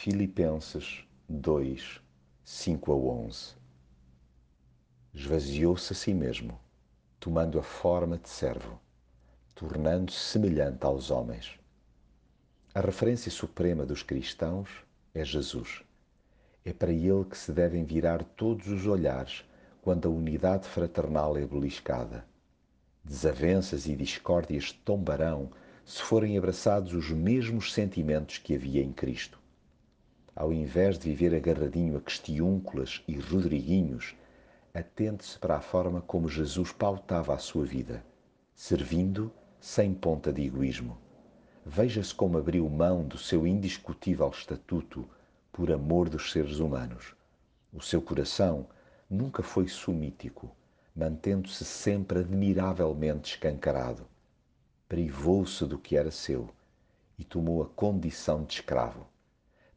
Filipenses 2, 5 a 11 Esvaziou-se a si mesmo, tomando a forma de servo, tornando-se semelhante aos homens. A referência suprema dos cristãos é Jesus. É para ele que se devem virar todos os olhares quando a unidade fraternal é beliscada. Desavenças e discórdias tombarão se forem abraçados os mesmos sentimentos que havia em Cristo ao invés de viver agarradinho a questiúnculas e rodriguinhos, atente-se para a forma como Jesus pautava a sua vida, servindo sem ponta de egoísmo. Veja-se como abriu mão do seu indiscutível estatuto por amor dos seres humanos. O seu coração nunca foi sumítico, mantendo-se sempre admiravelmente escancarado. Privou-se do que era seu e tomou a condição de escravo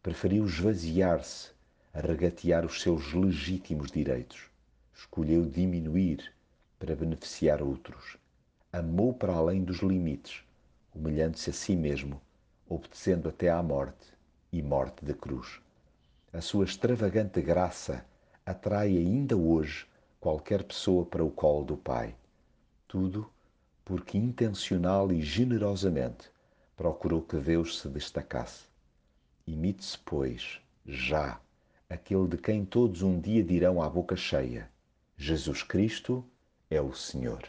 preferiu esvaziar-se a regatear os seus legítimos direitos. Escolheu diminuir para beneficiar outros. Amou para além dos limites, humilhando-se a si mesmo, obedecendo até à morte e morte da cruz. A sua extravagante graça atrai ainda hoje qualquer pessoa para o colo do Pai. Tudo porque intencional e generosamente procurou que Deus se destacasse Imite-se, pois, já, aquele de quem todos um dia dirão à boca cheia: Jesus Cristo é o Senhor.